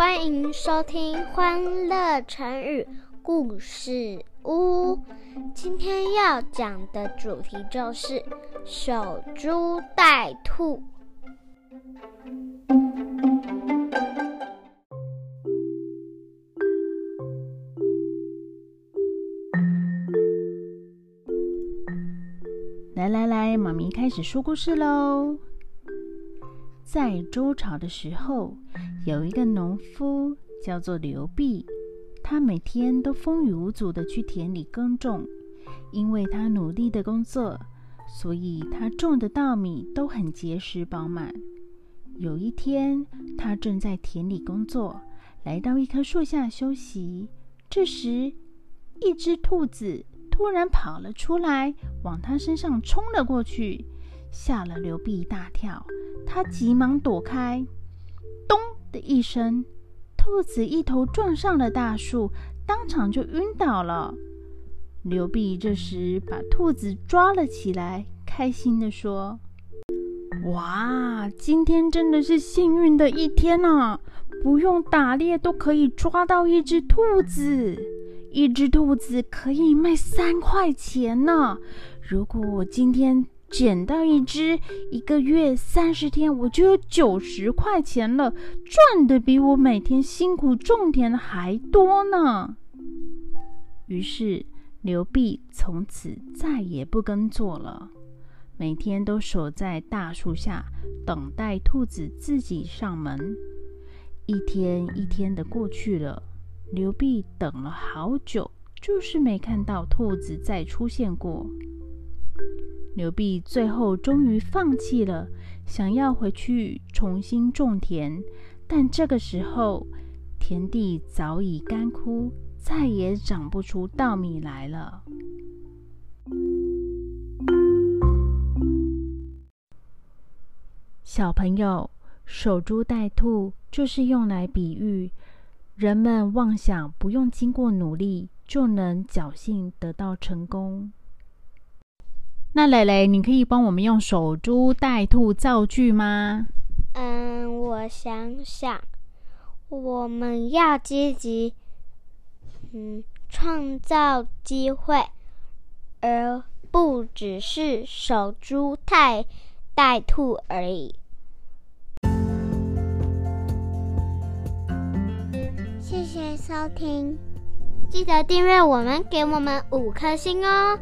欢迎收听《欢乐成语故事屋》。今天要讲的主题就是守株待兔。来来来，妈咪开始说故事喽。在周朝的时候，有一个农夫叫做刘弼，他每天都风雨无阻的去田里耕种。因为他努力的工作，所以他种的稻米都很结实饱满。有一天，他正在田里工作，来到一棵树下休息。这时，一只兔子突然跑了出来，往他身上冲了过去，吓了刘碧一大跳。他急忙躲开，咚的一声，兔子一头撞上了大树，当场就晕倒了。刘碧这时把兔子抓了起来，开心地说：“哇，今天真的是幸运的一天啊！不用打猎都可以抓到一只兔子，一只兔子可以卖三块钱呢。如果我今天……”捡到一只，一个月三十天，我就有九十块钱了，赚的比我每天辛苦种田还多呢。于是刘弼从此再也不耕作了，每天都守在大树下等待兔子自己上门。一天一天的过去了，刘弼等了好久，就是没看到兔子再出现过。刘弼最后终于放弃了，想要回去重新种田，但这个时候田地早已干枯，再也长不出稻米来了。小朋友，守株待兔就是用来比喻人们妄想不用经过努力就能侥幸得到成功。那蕾蕾，你可以帮我们用“守株待兔”造句吗？嗯，我想想，我们要积极，嗯，创造机会，而不只是守株待待兔而已。谢谢收听，记得订阅我们，给我们五颗星哦。